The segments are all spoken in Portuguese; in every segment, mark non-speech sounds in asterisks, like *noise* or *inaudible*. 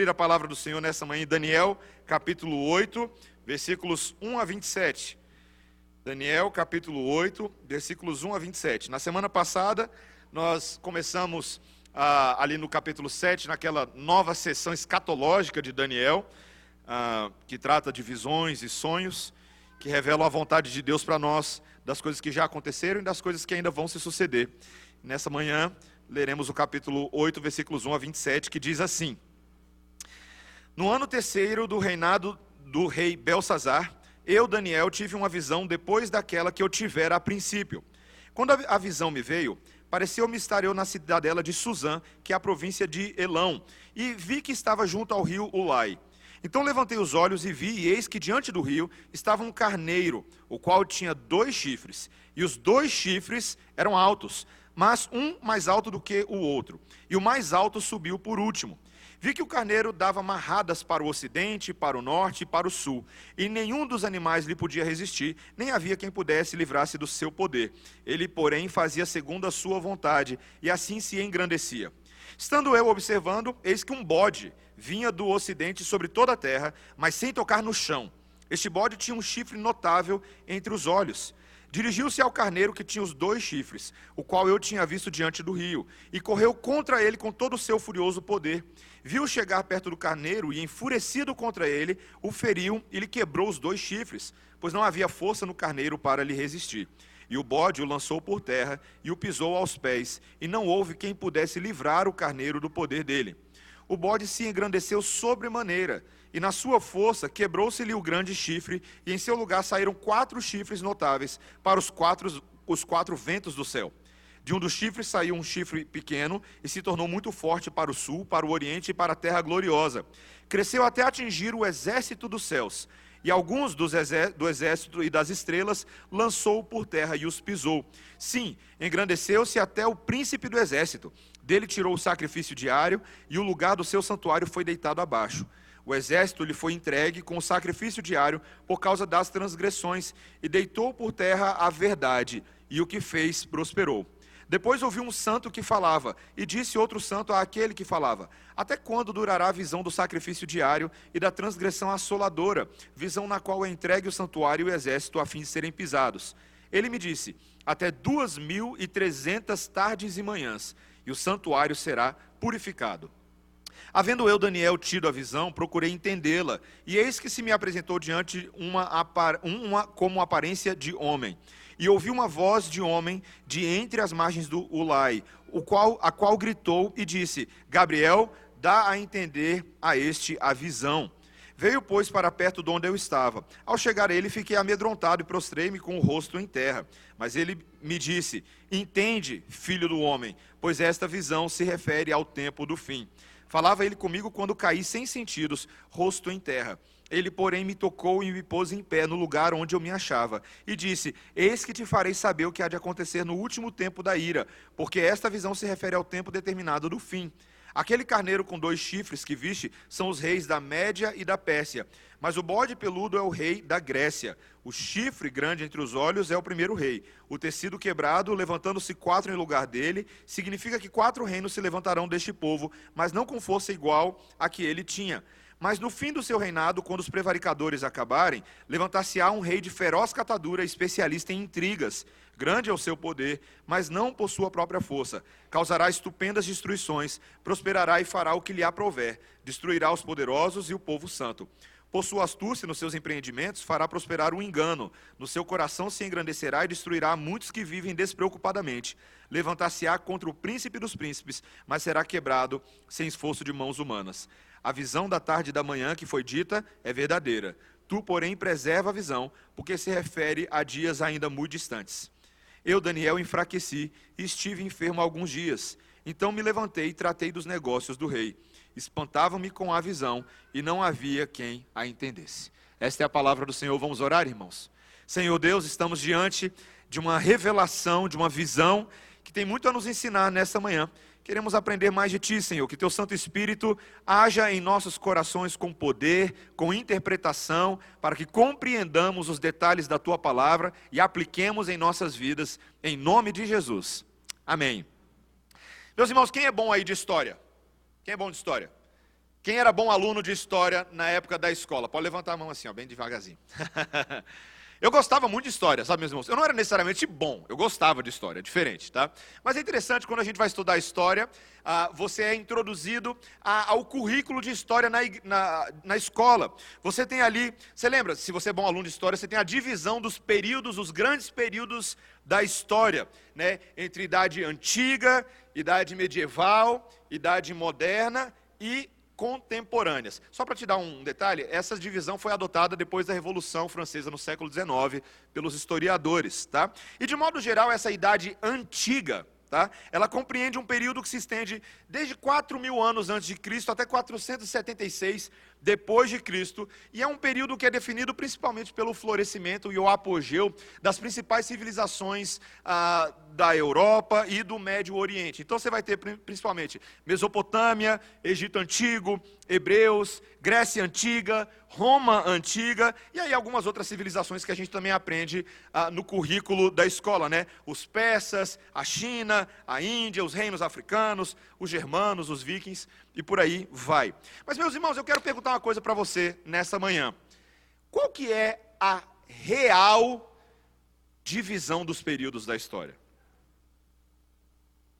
abrir a palavra do Senhor nessa manhã em Daniel, capítulo 8, versículos 1 a 27. Daniel, capítulo 8, versículos 1 a 27. Na semana passada, nós começamos ah, ali no capítulo 7, naquela nova sessão escatológica de Daniel, ah, que trata de visões e sonhos, que revelam a vontade de Deus para nós, das coisas que já aconteceram e das coisas que ainda vão se suceder. Nessa manhã, leremos o capítulo 8, versículos 1 a 27, que diz assim: No ano terceiro do reinado do rei Belsazar, eu, Daniel, tive uma visão depois daquela que eu tivera a princípio. Quando a visão me veio, pareceu-me estar eu na cidadela de Suzã, que é a província de Elão, e vi que estava junto ao rio Ulai. Então levantei os olhos e vi, e eis que diante do rio estava um carneiro, o qual tinha dois chifres, e os dois chifres eram altos, mas um mais alto do que o outro, e o mais alto subiu por último. Vi que o carneiro dava marradas para o ocidente, para o norte e para o sul, e nenhum dos animais lhe podia resistir, nem havia quem pudesse livrar-se do seu poder. Ele, porém, fazia segundo a sua vontade, e assim se engrandecia. Estando eu observando, eis que um bode vinha do ocidente sobre toda a terra, mas sem tocar no chão. Este bode tinha um chifre notável entre os olhos. Dirigiu-se ao carneiro que tinha os dois chifres, o qual eu tinha visto diante do rio, e correu contra ele com todo o seu furioso poder viu chegar perto do carneiro e, enfurecido contra ele, o feriu e lhe quebrou os dois chifres, pois não havia força no carneiro para lhe resistir. E o bode o lançou por terra e o pisou aos pés, e não houve quem pudesse livrar o carneiro do poder dele. O bode se engrandeceu sobremaneira, e na sua força quebrou-se-lhe o grande chifre, e em seu lugar saíram quatro chifres notáveis para os quatro, os quatro ventos do céu. De um dos chifres saiu um chifre pequeno e se tornou muito forte para o sul, para o oriente e para a terra gloriosa. Cresceu até atingir o exército dos céus. E alguns dos do exército e das estrelas lançou por terra e os pisou. Sim, engrandeceu-se até o príncipe do exército. Dele tirou o sacrifício diário e o lugar do seu santuário foi deitado abaixo. O exército lhe foi entregue com o sacrifício diário por causa das transgressões e deitou por terra a verdade, e o que fez prosperou. Depois ouviu um santo que falava, e disse outro santo àquele que falava: Até quando durará a visão do sacrifício diário e da transgressão assoladora, visão na qual é entregue o santuário e o exército a fim de serem pisados? Ele me disse: Até duas mil e trezentas tardes e manhãs, o santuário será purificado. Havendo eu, Daniel, tido a visão, procurei entendê-la, e eis que se me apresentou diante uma, uma como aparência de homem e ouvi uma voz de homem de entre as margens do Ulai, o qual, a qual gritou e disse: Gabriel, dá a entender a este a visão. Veio, pois, para perto de onde eu estava. Ao chegar ele, fiquei amedrontado e prostrei-me com o rosto em terra. Mas ele me disse: Entende, filho do homem, pois esta visão se refere ao tempo do fim. Falava ele comigo quando caí sem sentidos, rosto em terra. Ele, porém, me tocou e me pôs em pé no lugar onde eu me achava, e disse: Eis que te farei saber o que há de acontecer no último tempo da ira, porque esta visão se refere ao tempo determinado do fim. Aquele carneiro com dois chifres que viste são os reis da Média e da Pérsia, mas o bode peludo é o rei da Grécia. O chifre grande entre os olhos é o primeiro rei. O tecido quebrado, levantando-se quatro em lugar dele, significa que quatro reinos se levantarão deste povo, mas não com força igual a que ele tinha. Mas no fim do seu reinado, quando os prevaricadores acabarem, levantar-se-á um rei de feroz catadura, especialista em intrigas. Grande é o seu poder, mas não por sua própria força. Causará estupendas destruições, prosperará e fará o que lhe aprouver. Destruirá os poderosos e o povo santo. Por sua astúcia nos seus empreendimentos, fará prosperar o engano. No seu coração se engrandecerá e destruirá muitos que vivem despreocupadamente. Levantar-se-á contra o príncipe dos príncipes, mas será quebrado sem esforço de mãos humanas. A visão da tarde e da manhã que foi dita é verdadeira. Tu, porém, preserva a visão, porque se refere a dias ainda muito distantes. Eu, Daniel, enfraqueci e estive enfermo alguns dias. Então me levantei e tratei dos negócios do rei. Espantavam-me com a visão e não havia quem a entendesse. Esta é a palavra do Senhor. Vamos orar, irmãos? Senhor Deus, estamos diante de uma revelação, de uma visão que tem muito a nos ensinar nesta manhã. Queremos aprender mais de Ti, Senhor, que Teu Santo Espírito haja em nossos corações com poder, com interpretação, para que compreendamos os detalhes da Tua palavra e apliquemos em nossas vidas, em nome de Jesus. Amém. Meus irmãos, quem é bom aí de história? Quem é bom de história? Quem era bom aluno de história na época da escola? Pode levantar a mão assim, ó, bem devagarzinho. *laughs* Eu gostava muito de história, sabe, meus irmãos? Eu não era necessariamente bom, eu gostava de história, é diferente, tá? Mas é interessante, quando a gente vai estudar história, ah, você é introduzido ao currículo de história na, na, na, escola. Você tem ali, você lembra, se você é bom aluno de história, você tem a divisão dos períodos, os grandes períodos da história, né? Entre idade antiga, idade medieval, idade moderna e contemporâneas. Só para te dar um detalhe, essa divisão foi adotada depois da Revolução Francesa no século XIX pelos historiadores, tá? E de modo geral, essa idade antiga, tá? Ela compreende um período que se estende desde 4 mil anos antes de Cristo até 476 depois de Cristo, e é um período que é definido principalmente pelo florescimento e o apogeu das principais civilizações ah, da Europa e do Médio Oriente. Então você vai ter principalmente Mesopotâmia, Egito Antigo, Hebreus, Grécia Antiga, Roma Antiga, e aí algumas outras civilizações que a gente também aprende ah, no currículo da escola, né? Os persas, a China, a Índia, os reinos africanos, os germanos, os vikings e por aí vai. Mas meus irmãos, eu quero perguntar uma coisa para você nessa manhã. Qual que é a real divisão dos períodos da história?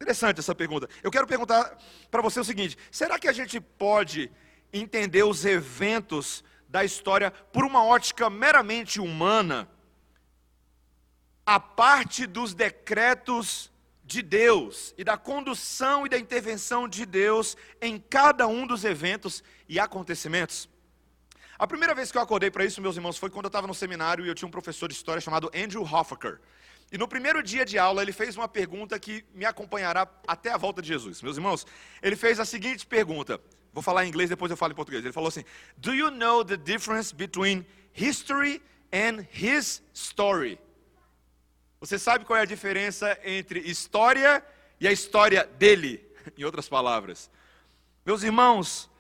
Interessante essa pergunta. Eu quero perguntar para você o seguinte: será que a gente pode entender os eventos da história por uma ótica meramente humana, a parte dos decretos de Deus e da condução e da intervenção de Deus em cada um dos eventos e acontecimentos. A primeira vez que eu acordei para isso, meus irmãos, foi quando eu estava no seminário e eu tinha um professor de história chamado Andrew Hoffaker. E no primeiro dia de aula, ele fez uma pergunta que me acompanhará até a volta de Jesus. Meus irmãos, ele fez a seguinte pergunta. Vou falar em inglês, depois eu falo em português. Ele falou assim: Do you know the difference between history and his story? Você sabe qual é a diferença entre história e a história dele? *laughs* Em outras palavras, meus irmãos,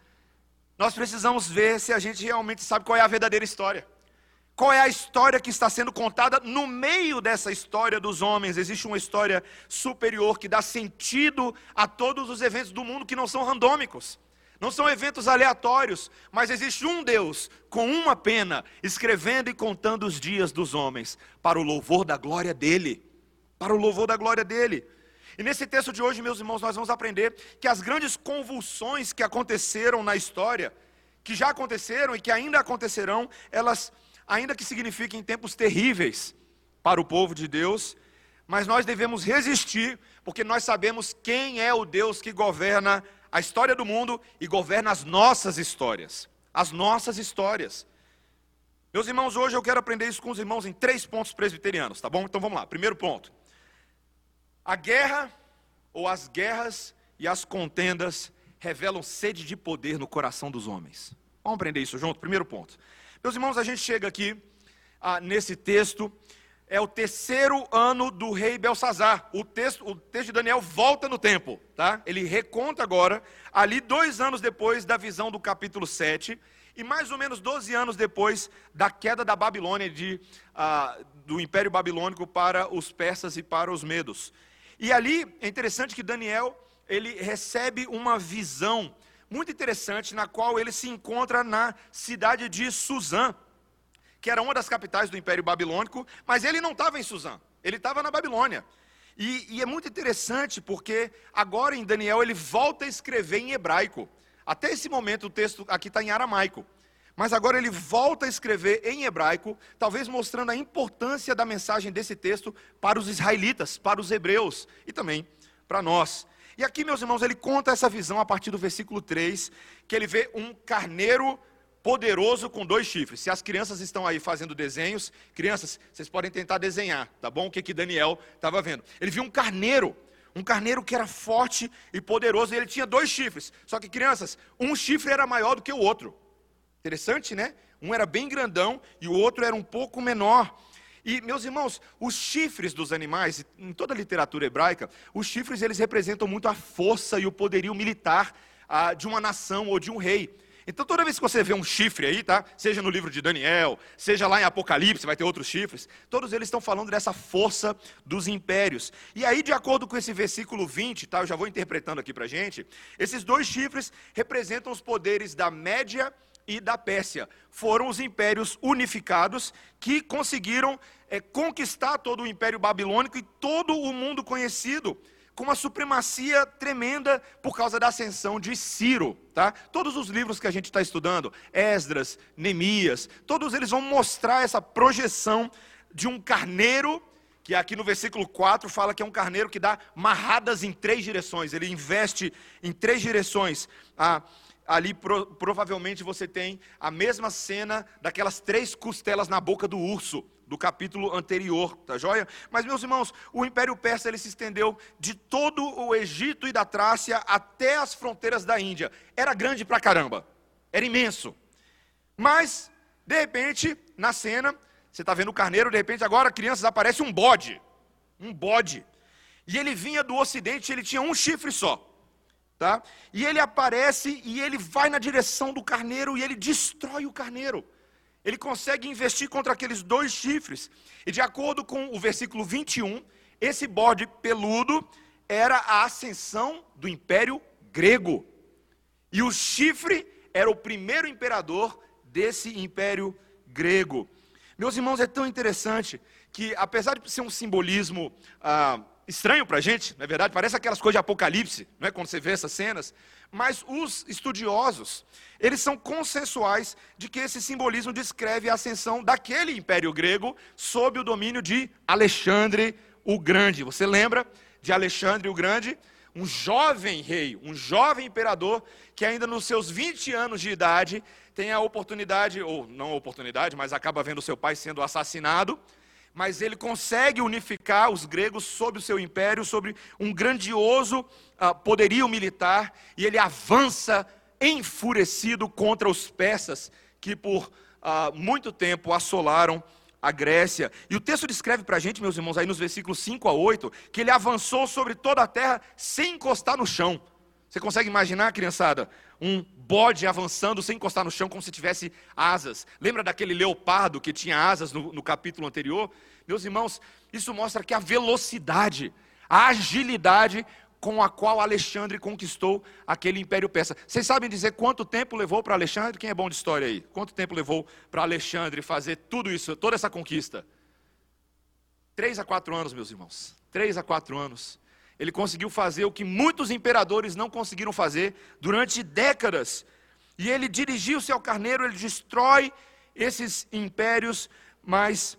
nós precisamos ver se a gente realmente sabe qual é a verdadeira história. Qual é a história que está sendo contada no meio dessa história dos homens? Existe uma história superior que dá sentido a todos os eventos do mundo que não são randômicos. Não são eventos aleatórios, mas existe um Deus com uma pena, escrevendo e contando os dias dos homens, para o louvor da glória dele. Para o louvor da glória dele. E nesse texto de hoje, meus irmãos, nós vamos aprender que as grandes convulsões que aconteceram na história, que já aconteceram e que ainda acontecerão, elas, ainda que signifiquem tempos terríveis para o povo de Deus, mas nós devemos resistir, porque nós sabemos quem é o Deus que governa a história do mundo e governa as nossas histórias. As nossas histórias. Meus irmãos, hoje eu quero aprender isso com os irmãos em três pontos presbiterianos, tá bom? Então vamos lá. Primeiro ponto. A guerra, ou as guerras e as contendas revelam sede de poder no coração dos homens. Vamos aprender isso junto? Primeiro ponto. Meus irmãos, a gente chega aqui ah, nesse texto é o terceiro ano do rei Belsazar. O texto, o texto de Daniel volta no tempo, tá? Ele reconta agora, ali dois anos depois da visão do capítulo 7, e mais ou menos 12 anos depois da queda da Babilônia, de, ah, do Império Babilônico para os persas e para os medos. E ali é interessante que Daniel ele recebe uma visão muito interessante, na qual ele se encontra na cidade de Suzã que era uma das capitais do Império Babilônico, mas ele não estava em Suzã, ele estava na Babilônia. E, e, é muito interessante porque agora em Daniel ele volta a escrever em hebraico. Até esse momento o texto aqui está em aramaico. Mas agora ele volta a escrever em hebraico, talvez mostrando a importância da mensagem desse texto para os israelitas, para os hebreus e também para nós. E aqui, meus irmãos, ele conta essa visão a partir do versículo 3, que ele vê um carneiro poderoso com dois chifres. Se as crianças estão aí fazendo desenhos, crianças, vocês podem tentar desenhar, tá bom? O que, que Daniel estava vendo. Ele viu um carneiro, um carneiro que era forte e poderoso, e ele tinha dois chifres. Só que, crianças, um chifre era maior do que o outro. Interessante, né? Um era bem grandão e o outro era um pouco menor. E, meus irmãos, os chifres dos animais, em toda a literatura hebraica, os chifres eles representam muito a força e o poderio militar ah, de uma nação ou de um rei. Então, toda vez que você vê um chifre aí, tá? Seja no livro de Daniel, seja lá em Apocalipse, vai ter outros chifres. Todos eles estão falando dessa força dos impérios. E aí, de acordo com esse versículo 20, tá? Eu já vou interpretando aqui pra gente. Esses dois chifres representam os poderes da Média e da Pérsia. Foram os impérios unificados que conseguiram é, conquistar todo o império babilônico e todo o mundo conhecido com uma supremacia tremenda por causa da ascensão de Ciro. Tá? Todos os livros que a gente está estudando, Esdras, Neemias, todos eles vão mostrar essa projeção de um carneiro, que aqui no versículo 4 fala que é um carneiro que dá marradas em três direções, ele investe em três direções. Ah, ali pro, provavelmente você tem a mesma cena daquelas três costelas na boca do urso do capítulo anterior, tá joia? Mas meus irmãos, o Império Persa ele se estendeu de todo o Egito e da Trácia até as fronteiras da Índia. Era grande pra caramba. Era imenso. Mas de repente, na cena, você está vendo o carneiro, de repente agora crianças aparece um bode. Um bode. E ele vinha do ocidente, ele tinha um chifre só. Tá? E ele aparece e ele vai na direção do carneiro e ele destrói o carneiro ele consegue investir contra aqueles dois chifres. E de acordo com o versículo 21, esse bode peludo era a ascensão do império grego. E o chifre era o primeiro imperador desse império grego. Meus irmãos, é tão interessante que, apesar de ser um simbolismo ah, estranho para a gente, não é verdade? Parece aquelas coisas de Apocalipse, não é? quando você vê essas cenas. Mas os estudiosos, eles são consensuais de que esse simbolismo descreve a ascensão daquele império grego sob o domínio de Alexandre o Grande. Você lembra de Alexandre o Grande? Um jovem rei, um jovem imperador que ainda nos seus 20 anos de idade tem a oportunidade, ou não a oportunidade, mas acaba vendo seu pai sendo assassinado mas ele consegue unificar os gregos sob o seu império, sobre um grandioso uh, poderio militar, e ele avança enfurecido contra os persas, que por uh, muito tempo assolaram a Grécia. E o texto descreve para a gente, meus irmãos, aí nos versículos 5 a 8, que ele avançou sobre toda a terra sem encostar no chão. Você consegue imaginar, criançada? Um bode avançando sem encostar no chão, como se tivesse asas. Lembra daquele leopardo que tinha asas no, no capítulo anterior? Meus irmãos, isso mostra que a velocidade, a agilidade com a qual Alexandre conquistou aquele império persa. Vocês sabem dizer quanto tempo levou para Alexandre? Quem é bom de história aí? Quanto tempo levou para Alexandre fazer tudo isso, toda essa conquista? Três a quatro anos, meus irmãos. Três a quatro anos ele conseguiu fazer o que muitos imperadores não conseguiram fazer durante décadas. E ele dirigiu-se ao carneiro, ele destrói esses impérios, mas,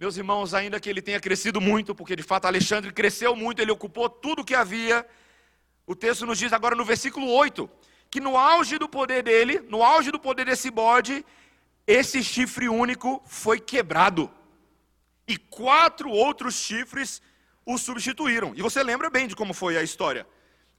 meus irmãos, ainda que ele tenha crescido muito, porque de fato Alexandre cresceu muito, ele ocupou tudo o que havia, o texto nos diz agora no versículo 8, que no auge do poder dele, no auge do poder desse bode, esse chifre único foi quebrado. E quatro outros chifres o substituíram. E você lembra bem de como foi a história.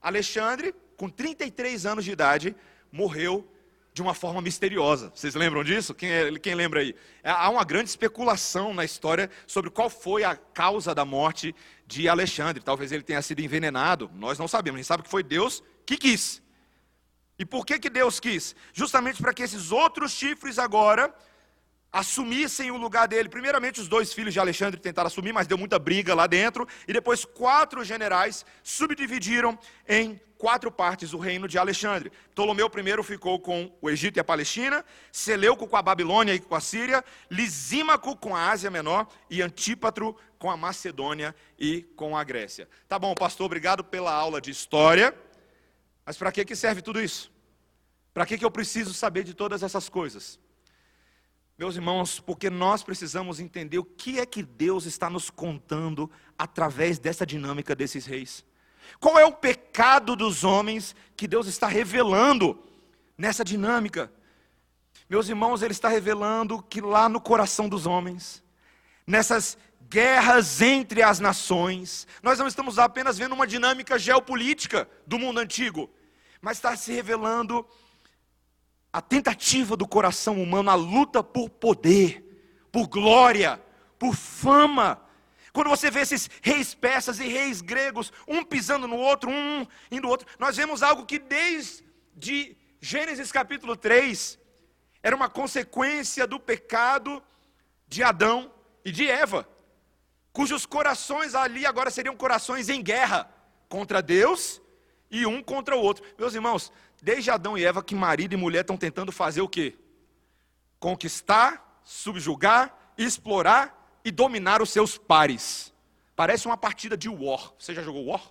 Alexandre, com 33 anos de idade, morreu de uma forma misteriosa. Vocês lembram disso? Quem, é, quem lembra aí? É, há uma grande especulação na história sobre qual foi a causa da morte de Alexandre. Talvez ele tenha sido envenenado, nós não sabemos. A gente sabe que foi Deus que quis. E por que, que Deus quis? Justamente para que esses outros chifres agora assumissem o lugar dele. Primeiramente, os dois filhos de Alexandre tentaram assumir, mas deu muita briga lá dentro. E depois, quatro generais subdividiram em quatro partes o reino de Alexandre. Ptolomeu I ficou com o Egito e a Palestina, Seleuco com a Babilônia e com a Síria, Lisímaco com a Ásia Menor e Antípatro com a Macedônia e com a Grécia. Tá bom, pastor, obrigado pela aula de história. Mas para que, que serve tudo isso? Para que, que eu preciso saber de todas essas coisas? Meus irmãos, porque nós precisamos entender o que é que Deus está nos contando através dessa dinâmica desses reis. Qual é o pecado dos homens que Deus está revelando nessa dinâmica? Meus irmãos, Ele está revelando que lá no coração dos homens, nessas guerras entre as nações, nós não estamos apenas vendo uma dinâmica geopolítica do mundo antigo, mas está se revelando a tentativa do coração humano, a luta por poder, por glória, por fama. Quando você vê esses reis persas e reis gregos, um pisando no outro, um indo no outro, nós vemos algo que desde Gênesis capítulo 3 era uma consequência do pecado de Adão e de Eva, cujos corações ali agora seriam corações em guerra contra Deus e um contra o outro. Meus irmãos, desde Adão e Eva que marido e mulher estão tentando fazer o quê? Conquistar, subjugar, explorar e dominar os seus pares. Parece uma partida de War. Você já jogou War?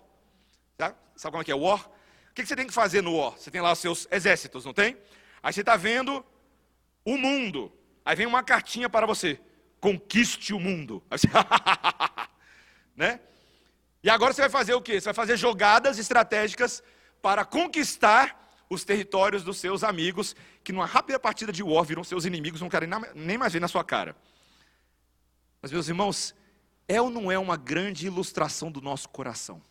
Sabe como é que é War? O que você tem que fazer no War? Você tem lá os seus exércitos, não tem? Aí você está vendo o mundo. Aí vem uma cartinha para você. Conquiste o mundo. Você... *laughs* né? E agora você vai fazer o quê? Você vai fazer jogadas estratégicas para conquistar os territórios dos seus amigos, que numa rápida partida de War viram seus inimigos, não querem nem mais ver na sua cara. Mas, meus irmãos, é ou não é uma grande ilustração do nosso coração?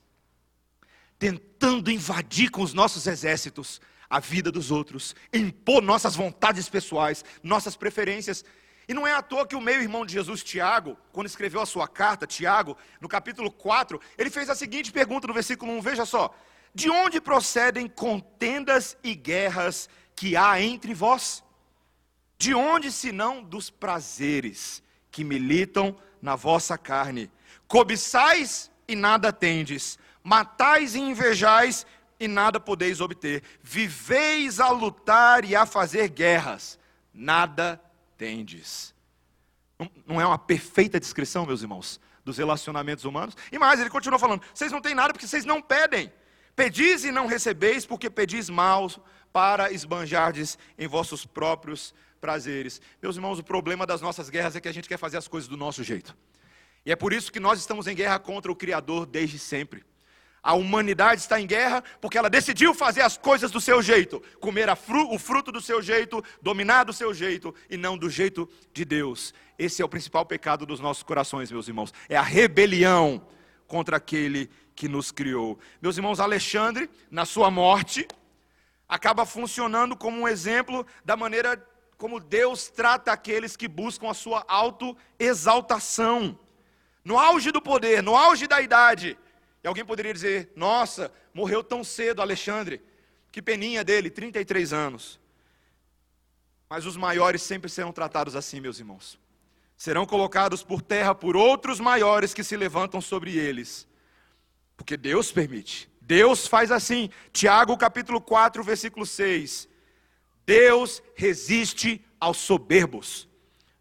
Tentando invadir com os nossos exércitos a vida dos outros, impor nossas vontades pessoais, nossas preferências. E não é à toa que o meio-irmão de Jesus, Tiago, quando escreveu a sua carta, Tiago, no capítulo 4, ele fez a seguinte pergunta no versículo 1, veja só: De onde procedem contendas e guerras que há entre vós? De onde senão dos prazeres que militam na vossa carne. Cobiçais e nada tendes, matais e invejais e nada podeis obter. Viveis a lutar e a fazer guerras, nada tendes. Não é uma perfeita descrição, meus irmãos, dos relacionamentos humanos? E mais, ele continua falando: vocês não têm nada porque vocês não pedem. Pedis e não recebeis, porque pedis mal para esbanjardes em vossos próprios prazeres. Meus irmãos, o problema das nossas guerras é que a gente quer fazer as coisas do nosso jeito. E é por isso que nós estamos em guerra contra o Criador desde sempre. A humanidade está em guerra porque ela decidiu fazer as coisas do seu jeito, comer fru o fruto do seu jeito, dominar do seu jeito e não do jeito de Deus. Esse é o principal pecado dos nossos corações, meus irmãos. É a rebelião contra aquele que nos criou. Meus irmãos, Alexandre, na sua morte, acaba funcionando como um exemplo da maneira como Deus trata aqueles que buscam a sua autoexaltação. No auge do poder, no auge da idade. E alguém poderia dizer: Nossa, morreu tão cedo Alexandre. Que peninha dele, 33 anos. Mas os maiores sempre serão tratados assim, meus irmãos. Serão colocados por terra por outros maiores que se levantam sobre eles. Porque Deus permite. Deus faz assim. Tiago capítulo 4, versículo 6. Deus resiste aos soberbos,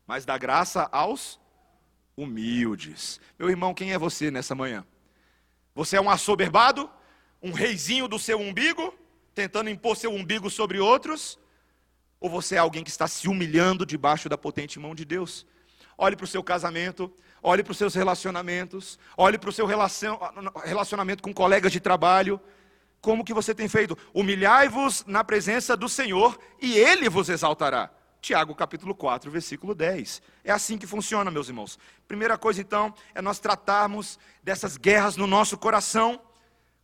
mas dá graça aos humildes. Meu irmão, quem é você nessa manhã? Você é um assoberbado? Um reizinho do seu umbigo? Tentando impor seu umbigo sobre outros? Ou você é alguém que está se humilhando debaixo da potente mão de Deus? Olhe para o seu casamento, olhe para os seus relacionamentos, olhe para o seu relacionamento com colegas de trabalho, como que você tem feito? Humilhai-vos na presença do Senhor e ele vos exaltará. Tiago capítulo 4, versículo 10. É assim que funciona, meus irmãos. Primeira coisa então é nós tratarmos dessas guerras no nosso coração,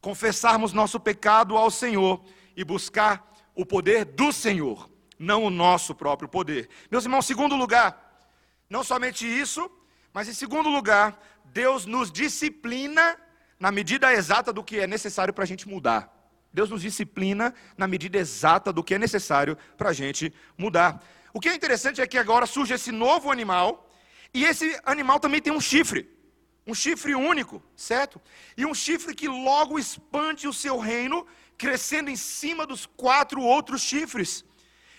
confessarmos nosso pecado ao Senhor e buscar o poder do Senhor, não o nosso próprio poder. Meus irmãos, segundo lugar, não somente isso, mas em segundo lugar, Deus nos disciplina na medida exata do que é necessário para a gente mudar. Deus nos disciplina na medida exata do que é necessário para a gente mudar. O que é interessante é que agora surge esse novo animal, e esse animal também tem um chifre, um chifre único, certo? E um chifre que logo expande o seu reino, crescendo em cima dos quatro outros chifres.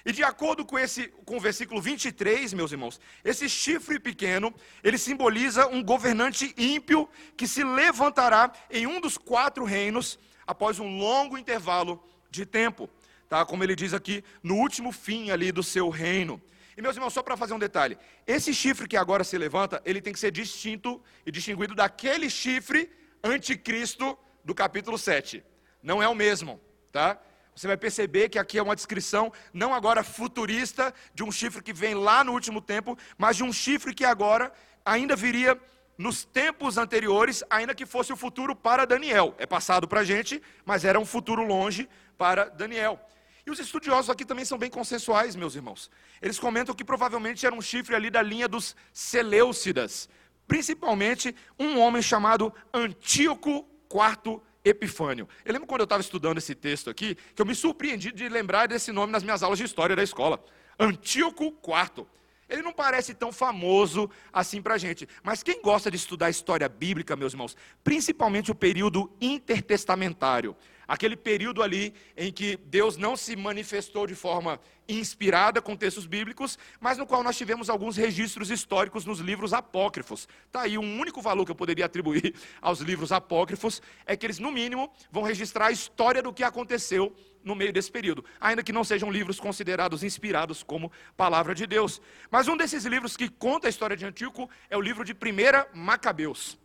E de acordo com, esse, com o versículo 23, meus irmãos, esse chifre pequeno, ele simboliza um governante ímpio que se levantará em um dos quatro reinos após um longo intervalo de tempo. Tá? Como ele diz aqui, no último fim ali do seu reino. E meus irmãos, só para fazer um detalhe, esse chifre que agora se levanta, ele tem que ser distinto e distinguido daquele chifre anticristo do capítulo 7. Não é o mesmo, tá? Você vai perceber que aqui é uma descrição, não agora futurista, de um chifre que vem lá no último tempo, mas de um chifre que agora ainda viria nos tempos anteriores, ainda que fosse o futuro para Daniel. É passado para a gente, mas era um futuro longe para Daniel. E os estudiosos aqui também são bem consensuais, meus irmãos. Eles comentam que provavelmente era um chifre ali da linha dos Seleucidas, principalmente um homem chamado Antíoco IV Epifânio. Eu lembro quando eu estava estudando esse texto aqui, que eu me surpreendi de lembrar desse nome nas minhas aulas de história da escola. Antíoco IV. Ele não parece tão famoso assim para a gente. Mas quem gosta de estudar história bíblica, meus irmãos, principalmente o período intertestamentário, aquele período ali em que Deus não se manifestou de forma inspirada com textos bíblicos, mas no qual nós tivemos alguns registros históricos nos livros apócrifos. Está aí um único valor que eu poderia atribuir *laughs* aos livros apócrifos, é que eles, no mínimo, vão registrar a história do que aconteceu no meio desse período, ainda que não sejam livros considerados inspirados como palavra de Deus. Mas um desses livros que conta a história de Antíoco é o livro de 1 Macabeus.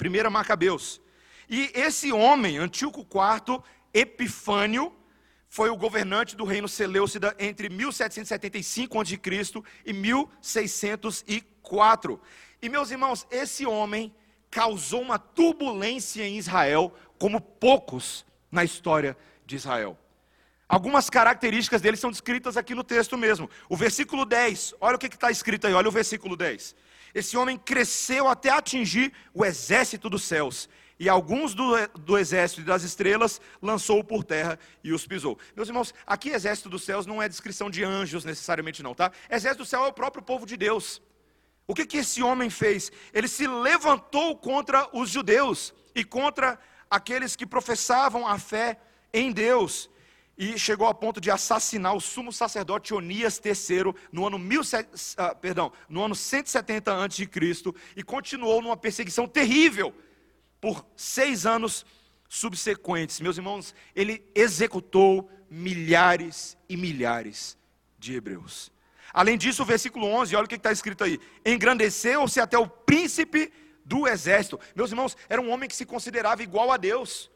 1 Macabeus. E esse homem, Antíoco IV Epifânio, foi o governante do reino Seleucida entre 1775 a.C. e 1604. E meus irmãos, esse homem causou uma turbulência em Israel como poucos na história de Israel. Algumas características dele são descritas aqui no texto mesmo. O versículo 10, olha o que está escrito aí, olha o versículo 10. Esse homem cresceu até atingir o exército dos céus e alguns do, do exército e das estrelas lançou por terra e os pisou. Meus irmãos, aqui exército dos céus não é descrição de anjos necessariamente não, tá? Exército do céu é o próprio povo de Deus. O que, que esse homem fez? Ele se levantou contra os judeus e contra aqueles que professavam a fé em Deus e chegou a ponto de assassinar o sumo sacerdote Onias III no ano, 17, uh, ah, perdão, no ano 170 a.C. e continuou numa perseguição terrível por seis anos subsequentes. Meus irmãos, ele executou milhares e milhares de hebreus. Além disso, o versículo 11, olha o que está escrito aí: engrandeceu-se até o príncipe do exército. Meus irmãos, era um homem que se considerava igual a Deus.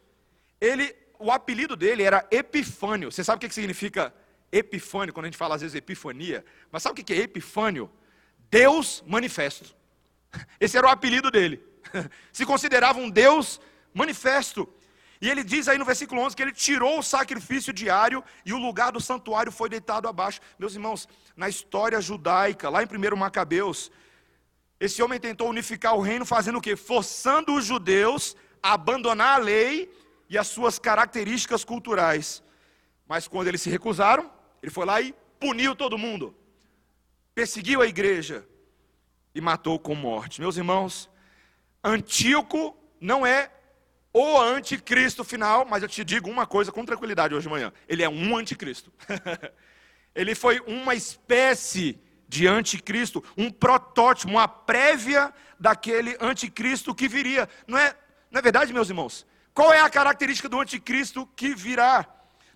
Ele, o apelido dele era Epifânio. Você sabe o que significa Epifânio, quando a gente fala às vezes epifania? Mas sabe o que é Epifânio? Deus manifesto. *laughs* Esse era o apelido dele. *laughs* se considerava um Deus manifesto. E ele diz aí no versículo 11 que ele tirou o sacrifício diário e o lugar do santuário foi deitado abaixo. Meus irmãos, na história judaica, lá em 1 Macabeus, esse homem tentou unificar o reino fazendo o quê? Forçando os judeus a abandonar a lei e as suas características culturais. Mas quando eles se recusaram, ele foi lá e puniu todo mundo. Perseguiu a igreja e matou com morte. Meus irmãos, Antíoco não é o anticristo final, mas eu te digo uma coisa com tranquilidade hoje de manhã: ele é um anticristo. *laughs* ele foi uma espécie de anticristo, um protótipo, uma prévia daquele anticristo que viria. Não é, não é verdade, meus irmãos? Qual é a característica do anticristo que virá?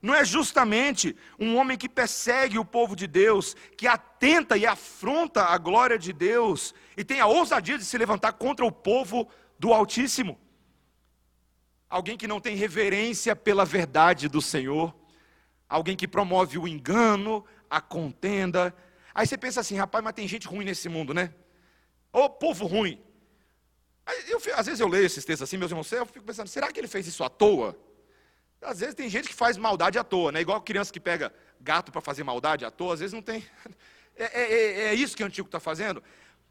Não é justamente um homem que persegue o povo de Deus, que atenta e afronta a glória de Deus e tem a ousadia de se levantar contra o povo do Altíssimo? Alguém que não tem reverência pela verdade do Senhor, alguém que promove o engano, a contenda. Aí você pensa assim, rapaz, mas tem gente ruim nesse mundo, né? Ô povo ruim. Eu, às vezes eu leio esses textos assim, meus irmãos, eu fico pensando, será que ele fez isso à toa? Às vezes tem gente que faz maldade à toa, né? Igual criança que pega gato para fazer maldade à toa, às vezes não tem. *laughs* É, é, é, é isso que o antigo está fazendo?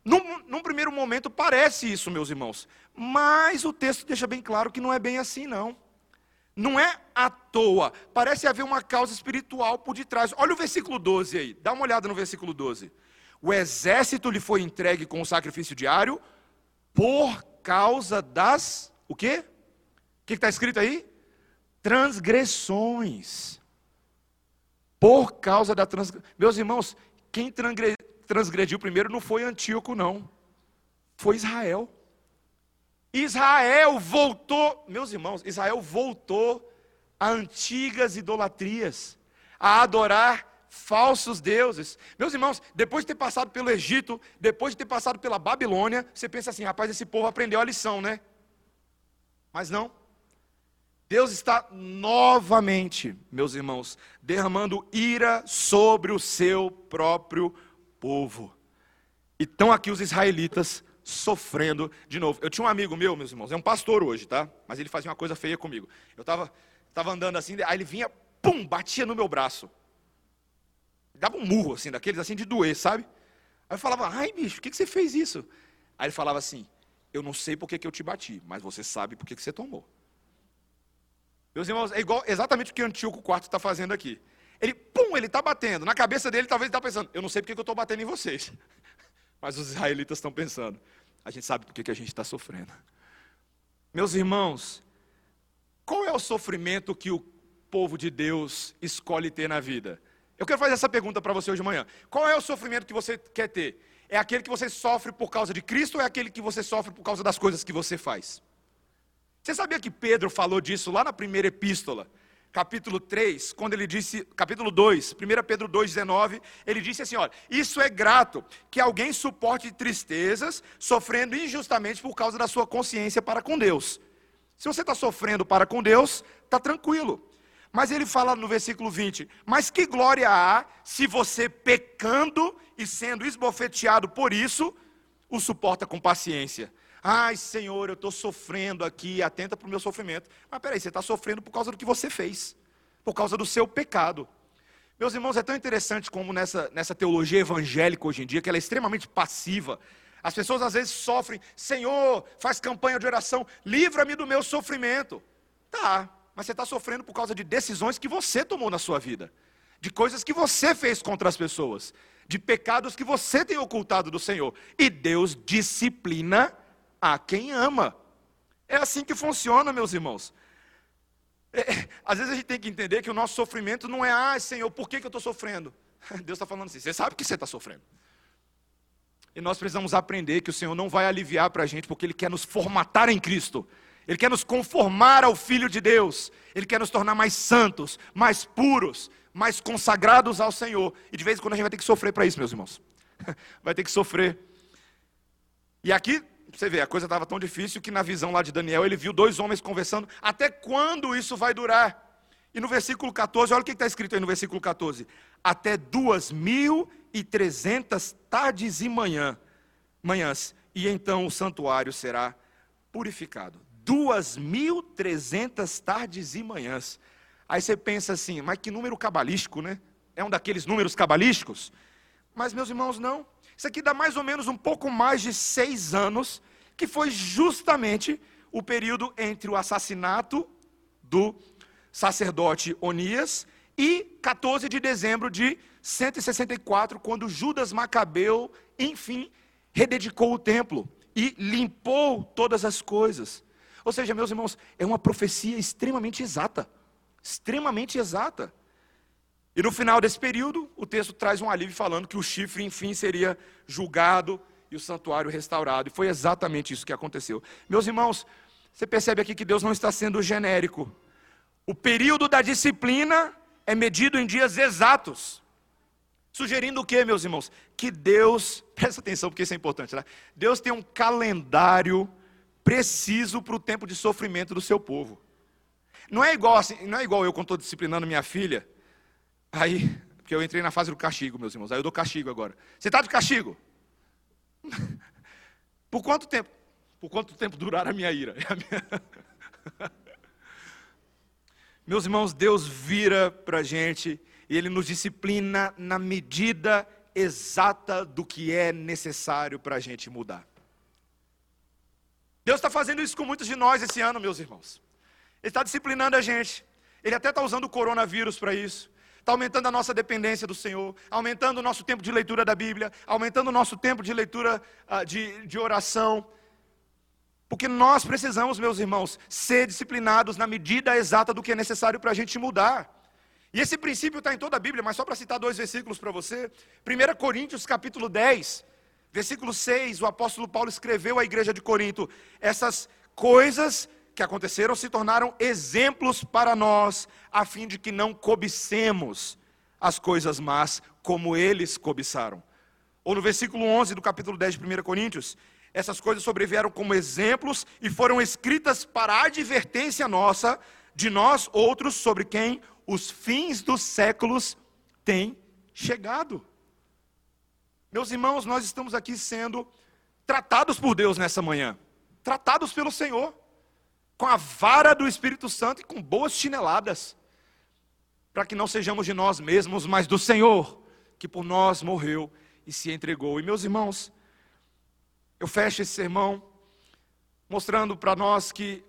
Num, num, primeiro momento parece isso, meus irmãos, mas o texto deixa bem claro que não é bem assim, não. Não é à toa, parece haver uma causa espiritual por detrás. Olha o versículo 12 aí, dá uma olhada no versículo 12. O exército lhe foi entregue com o sacrifício diário por causa das. O quê? O que está escrito aí? Transgressões. Por causa da transgressão. Meus irmãos, quem transgrediu primeiro não foi Antíoco, não. Foi Israel. Israel voltou, meus irmãos, Israel voltou a antigas idolatrias, a adorar falsos deuses. Meus irmãos, depois de ter passado pelo Egito, depois de ter passado pela Babilônia, você pensa assim, rapaz, esse povo aprendeu a lição, né? Mas não. Deus está novamente, meus irmãos, derramando ira sobre o seu próprio povo. E estão aqui os israelitas sofrendo de novo. Eu tinha um amigo meu, meus irmãos, é um pastor hoje, tá? Mas ele fazia uma coisa feia comigo. Eu estava tava andando assim, aí ele vinha, pum, batia no meu braço. Dava um murro, assim, daqueles assim de doer, sabe? Aí eu falava, ai bicho, por que, que você fez isso? Aí ele falava assim, eu não sei por que, eu te bati, mas você sabe por que, que você tomou. Meus irmãos, é igual exatamente o que Antíoco IV está fazendo aqui. Ele, pum, ele está batendo. Na cabeça dele, talvez ele está pensando, eu não sei porque que eu estou batendo em vocês. *laughs* Mas os israelitas estão pensando, a gente sabe por que, que a gente está sofrendo. Meus irmãos, qual é o sofrimento que o povo de Deus escolhe ter na vida? Eu quero fazer essa pergunta para você hoje de manhã. Qual é o sofrimento que você quer ter? É aquele que você sofre por causa de Cristo ou é aquele que você sofre por causa das coisas que você faz? Você sabia que Pedro falou disso lá na primeira epístola? capítulo 3, quando ele disse, capítulo 2, 1 Pedro 2,19, ele disse assim: olha, isso é grato, que alguém suporte tristezas, sofrendo injustamente por causa da sua consciência para com Deus. Se você está sofrendo para com Deus, está tranquilo. Mas ele fala no versículo 20: Mas que glória há se você pecando e sendo esbofeteado por isso, o suporta com paciência. Ai, Senhor, eu estou sofrendo aqui, atenta para o meu sofrimento. Mas peraí, você está sofrendo por causa do que você fez, por causa do seu pecado. Meus irmãos, é tão interessante como nessa, nessa teologia evangélica hoje em dia, que ela é extremamente passiva. As pessoas às vezes sofrem, Senhor, faz campanha de oração, livra-me do meu sofrimento. Tá, mas você está sofrendo por causa de decisões que você tomou na sua vida, de coisas que você fez contra as pessoas, de pecados que você tem ocultado do Senhor. E Deus disciplina a quem ama. É assim que funciona, meus irmãos. É, às vezes a gente tem que entender que o nosso sofrimento não é, ah, Senhor, por que, que eu estou sofrendo? *laughs* Deus está falando assim, você sabe que você está sofrendo. E nós precisamos aprender que o Senhor não vai aliviar para a gente, porque Ele quer nos formatar em Cristo. Ele quer nos conformar ao Filho de Deus. Ele quer nos tornar mais santos, mais puros, mais consagrados ao Senhor. E de vez em quando a gente vai ter que sofrer para isso, meus irmãos. *laughs* Vai ter que sofrer. E aqui você vê, a coisa estava tão difícil que na visão lá de Daniel ele viu dois homens conversando. Até quando isso vai durar? E no versículo 14, olha o que está escrito aí no versículo 14: Até duas mil e trezentas tardes e manhã, manhãs, e então o santuário será purificado. Duas mil trezentas tardes e manhãs. Aí você pensa assim, mas que número cabalístico, né? É um daqueles números cabalísticos? Mas, meus irmãos, não. Isso aqui dá mais ou menos um pouco mais de seis anos, que foi justamente o período entre o assassinato do sacerdote Onias e 14 de dezembro de 164, quando Judas Macabeu, enfim, rededicou o templo e limpou todas as coisas. Ou seja, meus irmãos, é uma profecia extremamente exata. Extremamente exata. E no final desse período, o texto traz um alívio falando que o chifre, enfim, seria julgado e o santuário restaurado. E foi exatamente isso que aconteceu. Meus irmãos, você percebe aqui que Deus não está sendo genérico. O período da disciplina é medido em dias exatos. Sugerindo o que, meus irmãos? Que Deus, *laughs* presta atenção porque isso é importante, né? Deus tem um calendário preciso para o tempo de sofrimento do seu povo. Não é igual assim, não é igual eu quando estou disciplinando minha filha, Aí, porque eu entrei na fase do castigo, meus irmãos. Aí eu dou castigo agora. Você está de castigo? *laughs* Por quanto tempo? Por quanto tempo durar a minha ira? *laughs* Meus irmãos, Deus vira para a gente e Ele nos disciplina na medida exata do que é necessário para a gente mudar. Deus está fazendo isso com muitos de nós esse ano, meus irmãos. Ele está disciplinando a gente. Ele até está usando o coronavírus para isso está aumentando a nossa dependência do Senhor, aumentando o nosso tempo de leitura da Bíblia, aumentando o nosso tempo de leitura uh, de, de oração. Porque nós precisamos, meus irmãos, ser disciplinados na medida exata do que é necessário para a gente mudar. E esse princípio está em toda a Bíblia, mas só para citar dois versículos para você. 1 Coríntios capítulo 10, versículo 6, o apóstolo Paulo escreveu à igreja de Corinto: essas coisas que aconteceram se tornaram exemplos para nós, a fim de que não cobicemos as coisas más como eles cobiçaram. Ou no versículo 11 do capítulo 10 de 1 Coríntios, essas coisas sobrevieram como exemplos e foram escritas para advertência nossa, de nós outros, sobre quem os fins dos séculos têm chegado. Meus irmãos, nós estamos aqui sendo tratados por Deus nessa manhã, tratados pelo Senhor com a vara do Espírito Santo e com boas chineladas, para que não sejamos de nós mesmos, mas do Senhor, que por nós morreu e se entregou. E meus irmãos, eu fecho esse sermão mostrando para nós que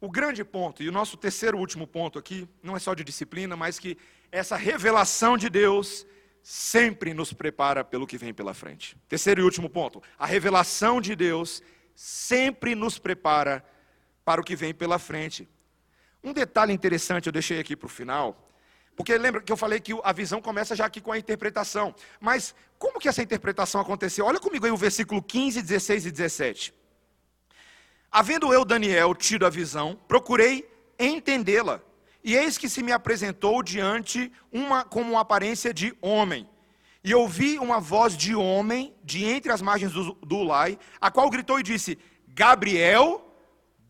o grande ponto, e o nosso terceiro último ponto aqui, não é só de disciplina, mas que essa revelação de Deus sempre nos prepara pelo que vem pela frente. Terceiro e último ponto, a revelação de Deus sempre nos prepara para o que vem pela frente. Um detalhe interessante eu deixei aqui para o final, porque lembra que eu falei que a visão começa já aqui com a interpretação. Mas como que essa interpretação aconteceu? Olha comigo aí o versículo 15, 16 e 17. Havendo eu, Daniel, tido a visão, procurei entendê-la. E eis que se me apresentou diante uma como uma aparência de homem. E ouvi uma voz de homem de entre as margens do, do Ulai, a qual gritou e disse: Gabriel,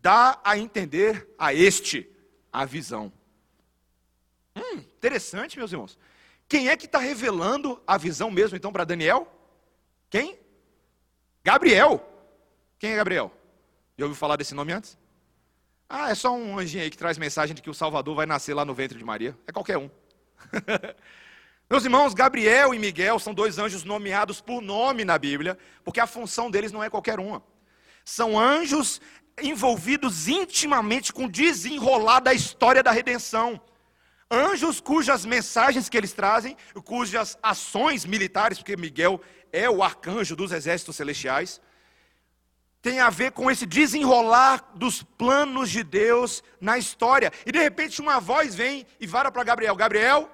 dá a entender a este a visão. Hum, interessante, meus irmãos. Quem é que está revelando a visão mesmo, então, para Daniel? Quem? Gabriel. Quem é Gabriel? Já ouviu falar desse nome antes? Ah, é só um anjinho aí que traz mensagem de que o Salvador vai nascer lá no ventre de Maria. É qualquer um. *laughs* Meus irmãos, Gabriel e Miguel são dois anjos nomeados por nome na Bíblia, porque a função deles não é qualquer uma. São anjos envolvidos intimamente com desenrolar da história da redenção. Anjos cujas mensagens que eles trazem, cujas ações militares, porque Miguel é o arcanjo dos exércitos celestiais, tem a ver com esse desenrolar dos planos de Deus na história. E de repente uma voz vem e vara para Gabriel: Gabriel,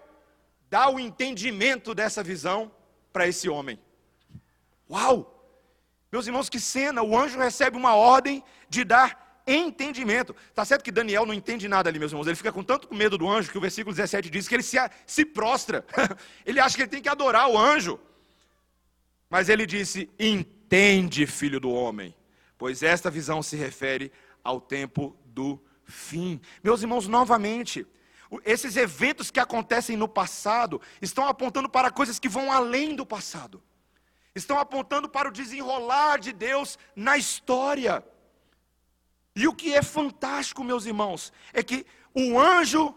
dá o entendimento dessa visão para esse homem. Uau! Meus irmãos, que cena! O anjo recebe uma ordem de dar entendimento. Está certo que Daniel não entende nada ali, meus irmãos. Ele fica com tanto medo do anjo que o versículo 17 diz que ele se, se prostra. *laughs* ele acha que ele tem que adorar o anjo. Mas ele disse: Entende, filho do homem, pois esta visão se refere ao tempo do fim. Meus irmãos, novamente, esses eventos que acontecem no passado estão apontando para coisas que vão além do passado. Estão apontando para o desenrolar de Deus na história. E o que é fantástico, meus irmãos, é que o anjo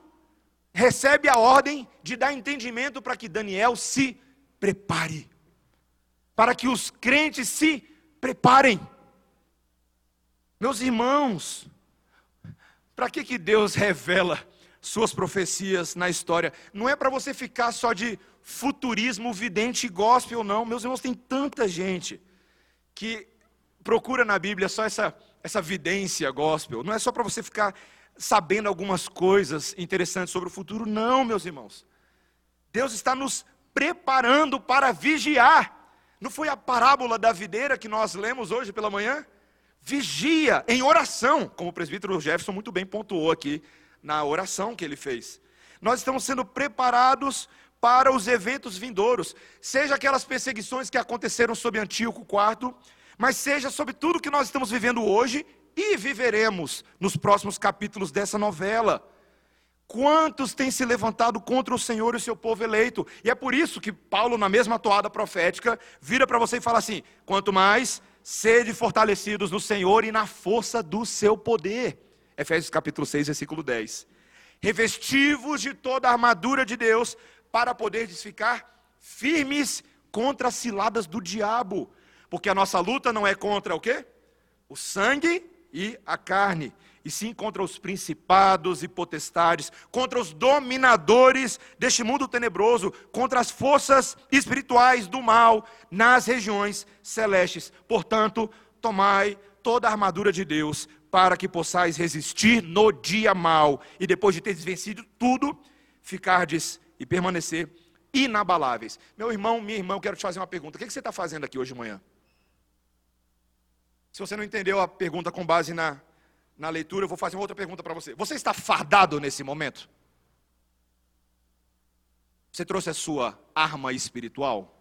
recebe a ordem de dar entendimento para que Daniel se prepare, para que os crentes se preparem. Meus irmãos, para que, que Deus revela suas profecias na história? Não é para você ficar só de futurismo, vidente gospel, não. Meus irmãos, tem tanta gente que procura na Bíblia só essa essa vidência gospel, não é só para você ficar sabendo algumas coisas interessantes sobre o futuro, não, meus irmãos. Deus está nos preparando para vigiar. Não foi a parábola da videira que nós lemos hoje pela manhã? Vigia em oração, como o presbítero Jefferson muito bem pontuou aqui na oração que ele fez. Nós estamos sendo preparados para os eventos vindouros, seja aquelas perseguições que aconteceram sob Antíoco IV, mas seja sobre tudo que nós estamos vivendo hoje e viveremos nos próximos capítulos dessa novela. Quantos têm se levantado contra o Senhor e o seu povo eleito? E é por isso que Paulo, na mesma toada profética, vira para você e fala assim: quanto mais sede fortalecidos no Senhor e na força do seu poder. Efésios capítulo 6, versículo 10. Revestivos de toda a armadura de Deus para poderes ficar firmes contra as ciladas do diabo. Porque a nossa luta não é contra o quê? O sangue e a carne, e sim contra os principados e potestades, contra os dominadores deste mundo tenebroso, contra as forças espirituais do mal nas regiões celestes. Portanto, tomai toda a armadura de Deus, para que possais resistir no dia mal, e depois de teres vencido tudo, ficardes e permanecer inabaláveis. Meu irmão, minha irmã, eu quero te fazer uma pergunta. O que você está fazendo aqui hoje de manhã? Se você não entendeu a pergunta com base na, na leitura, eu vou fazer uma outra pergunta para você. Você está fardado nesse momento? Você trouxe a sua arma espiritual?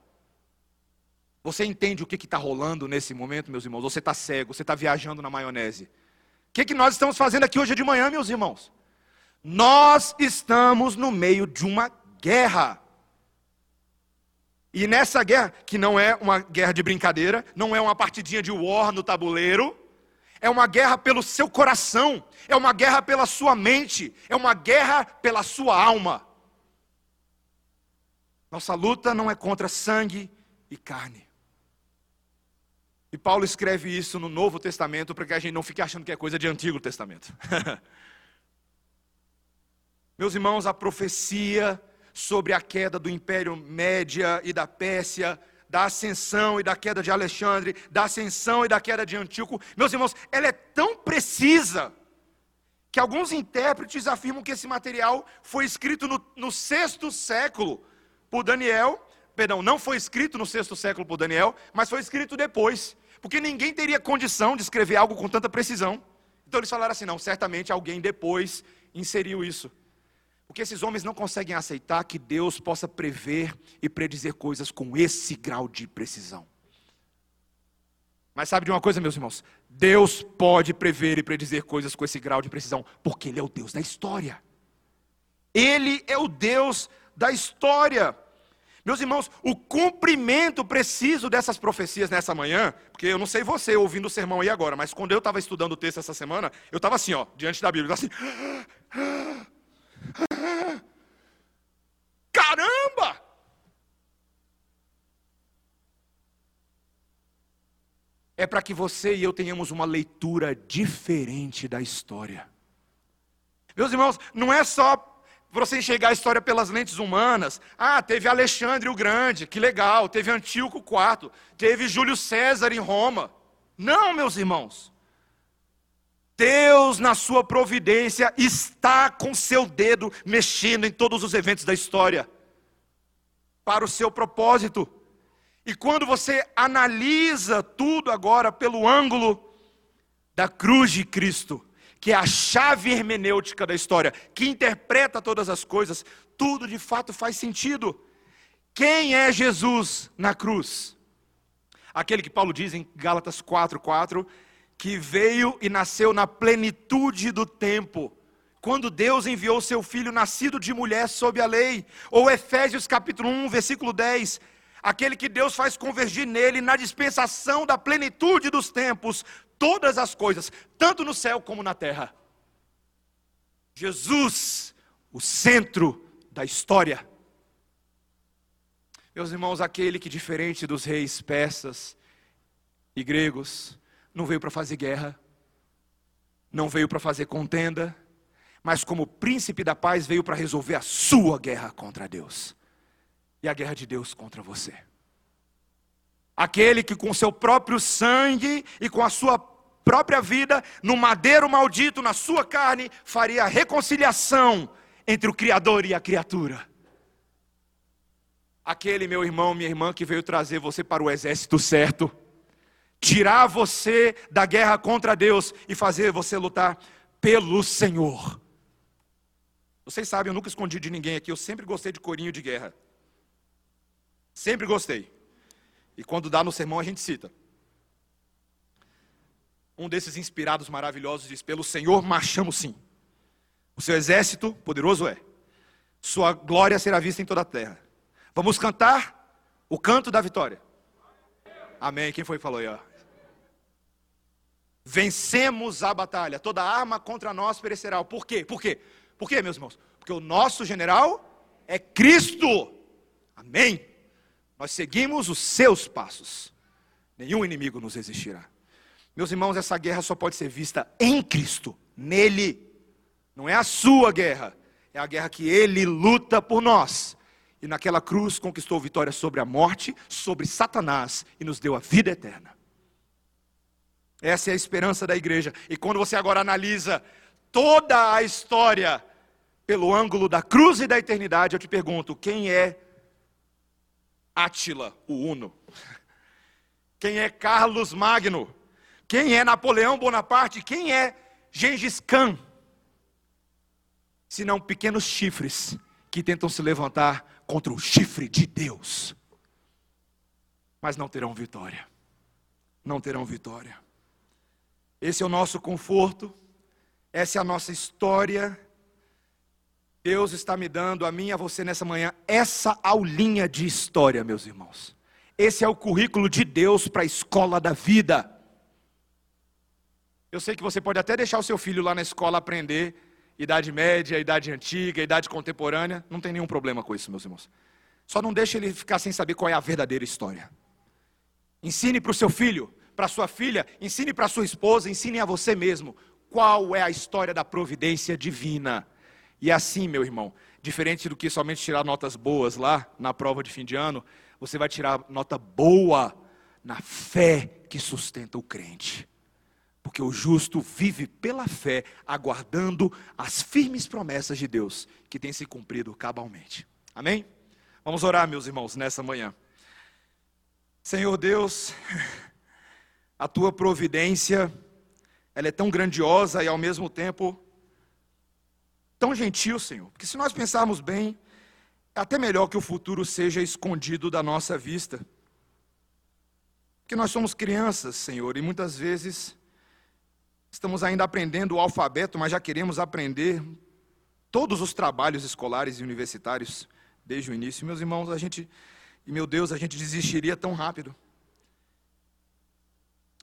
Você entende o que está rolando nesse momento, meus irmãos? Você está cego, você está viajando na maionese. O que, que nós estamos fazendo aqui hoje de manhã, meus irmãos? Nós estamos no meio de uma guerra. E nessa guerra, que não é uma guerra de brincadeira, não é uma partidinha de war no tabuleiro, é uma guerra pelo seu coração, é uma guerra pela sua mente, é uma guerra pela sua alma. Nossa luta não é contra sangue e carne. E Paulo escreve isso no Novo Testamento para que a gente não fique achando que é coisa de Antigo Testamento. *laughs* Meus irmãos, a profecia sobre a queda do Império Média e da Pérsia, da ascensão e da queda de Alexandre, da ascensão e da queda de Antíoco, meus irmãos, ela é tão precisa que alguns intérpretes afirmam que esse material foi escrito no, no sexto século por Daniel, perdão, não foi escrito no sexto século por Daniel, mas foi escrito depois, porque ninguém teria condição de escrever algo com tanta precisão. Então eles falaram assim: não, certamente alguém depois inseriu isso. Porque esses homens não conseguem aceitar que Deus possa prever e predizer coisas com esse grau de precisão. Mas sabe de uma coisa, meus irmãos? Deus pode prever e predizer coisas com esse grau de precisão, porque Ele é o Deus da história. Ele é o Deus da história. Meus irmãos, o cumprimento preciso dessas profecias nessa manhã, porque eu não sei você ouvindo o sermão aí agora, mas quando eu estava estudando o texto essa semana, eu estava assim, ó, diante da Bíblia, assim. *gasps* Caramba! É para que você e eu tenhamos uma leitura diferente da história. Meus irmãos, não é só você enxergar a história pelas lentes humanas. Ah, teve Alexandre o Grande, que legal. Teve Antíoco IV, teve Júlio César em Roma. Não, meus irmãos. Deus, na sua providência, está com seu dedo mexendo em todos os eventos da história, para o seu propósito. E quando você analisa tudo agora pelo ângulo da cruz de Cristo, que é a chave hermenêutica da história, que interpreta todas as coisas, tudo de fato faz sentido. Quem é Jesus na cruz? Aquele que Paulo diz em Gálatas 4:4 que veio e nasceu na plenitude do tempo, quando Deus enviou seu filho nascido de mulher sob a lei, ou Efésios capítulo 1, versículo 10, aquele que Deus faz convergir nele na dispensação da plenitude dos tempos, todas as coisas, tanto no céu como na terra. Jesus, o centro da história. Meus irmãos, aquele que diferente dos reis persas e gregos, não veio para fazer guerra, não veio para fazer contenda, mas como príncipe da paz veio para resolver a sua guerra contra Deus e a guerra de Deus contra você. Aquele que com seu próprio sangue e com a sua própria vida, no madeiro maldito, na sua carne, faria a reconciliação entre o Criador e a criatura. Aquele meu irmão, minha irmã, que veio trazer você para o exército certo tirar você da guerra contra Deus e fazer você lutar pelo Senhor. Vocês sabem, eu nunca escondi de ninguém aqui, eu sempre gostei de corinho de guerra. Sempre gostei. E quando dá no sermão a gente cita. Um desses inspirados maravilhosos diz: Pelo Senhor marchamos sim. O seu exército poderoso é. Sua glória será vista em toda a terra. Vamos cantar o canto da vitória. Amém. Quem foi que falou aí? Ó? Vencemos a batalha. Toda arma contra nós perecerá. Por quê? Por quê? Por quê, meus irmãos? Porque o nosso general é Cristo. Amém. Nós seguimos os seus passos. Nenhum inimigo nos resistirá. Meus irmãos, essa guerra só pode ser vista em Cristo, nele. Não é a sua guerra, é a guerra que ele luta por nós e naquela cruz conquistou vitória sobre a morte, sobre Satanás e nos deu a vida eterna. Essa é a esperança da igreja. E quando você agora analisa toda a história pelo ângulo da cruz e da eternidade, eu te pergunto: quem é Átila, o Uno? Quem é Carlos Magno? Quem é Napoleão Bonaparte? Quem é Gengis Khan? Senão pequenos chifres que tentam se levantar contra o chifre de Deus. Mas não terão vitória. Não terão vitória. Esse é o nosso conforto, essa é a nossa história. Deus está me dando a mim e a você nessa manhã essa aulinha de história, meus irmãos. Esse é o currículo de Deus para a escola da vida. Eu sei que você pode até deixar o seu filho lá na escola aprender Idade média, idade antiga, idade contemporânea, não tem nenhum problema com isso, meus irmãos. Só não deixe ele ficar sem saber qual é a verdadeira história. Ensine para o seu filho, para sua filha, ensine para sua esposa, ensine a você mesmo qual é a história da providência divina. E assim, meu irmão, diferente do que somente tirar notas boas lá na prova de fim de ano, você vai tirar nota boa na fé que sustenta o crente. Porque o justo vive pela fé, aguardando as firmes promessas de Deus, que têm se cumprido cabalmente. Amém? Vamos orar, meus irmãos, nessa manhã. Senhor Deus, a tua providência, ela é tão grandiosa e ao mesmo tempo tão gentil, Senhor. Porque se nós pensarmos bem, é até melhor que o futuro seja escondido da nossa vista. Porque nós somos crianças, Senhor, e muitas vezes estamos ainda aprendendo o alfabeto, mas já queremos aprender todos os trabalhos escolares e universitários desde o início. Meus irmãos, a gente, e meu Deus, a gente desistiria tão rápido.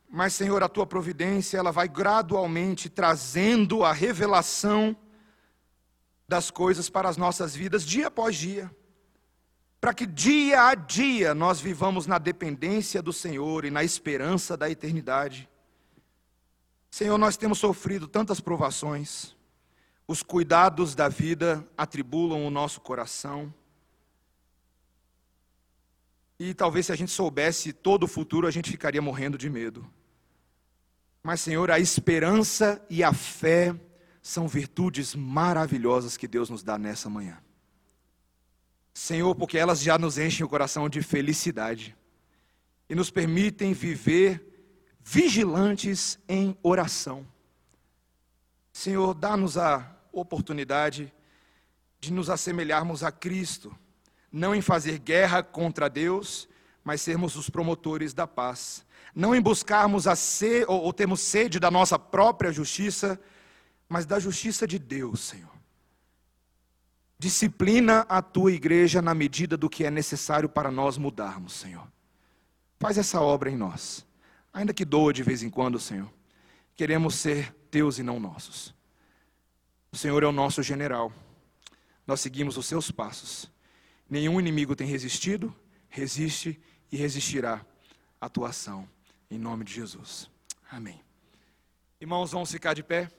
Mas, Senhor, a tua providência, ela vai gradualmente trazendo a revelação das coisas para as nossas vidas dia após dia. Para que dia a dia nós vivamos na dependência do Senhor e na esperança da eternidade. Senhor, nós temos sofrido tantas provações, os cuidados da vida atribulam o nosso coração. E talvez se a gente soubesse todo o futuro, a gente ficaria morrendo de medo. Mas, Senhor, a esperança e a fé são virtudes maravilhosas que Deus nos dá nessa manhã. Senhor, porque elas já nos enchem o coração de felicidade e nos permitem viver vigilantes em oração. Senhor, dá-nos a oportunidade de nos assemelharmos a Cristo, não em fazer guerra contra Deus, mas sermos os promotores da paz. Não em buscarmos a ser, ou, ou termos sede da nossa própria justiça, mas da justiça de Deus, Senhor. Disciplina a tua igreja na medida do que é necessário para nós mudarmos, Senhor. Faz essa obra em nós, ainda que doa de vez em quando, Senhor. Queremos ser teus e não nossos. O Senhor é o nosso general. Nós seguimos os seus passos. Nenhum inimigo tem resistido, resiste e resistirá à tua ação. Em nome de Jesus. Amém. Irmãos, vamos ficar de pé.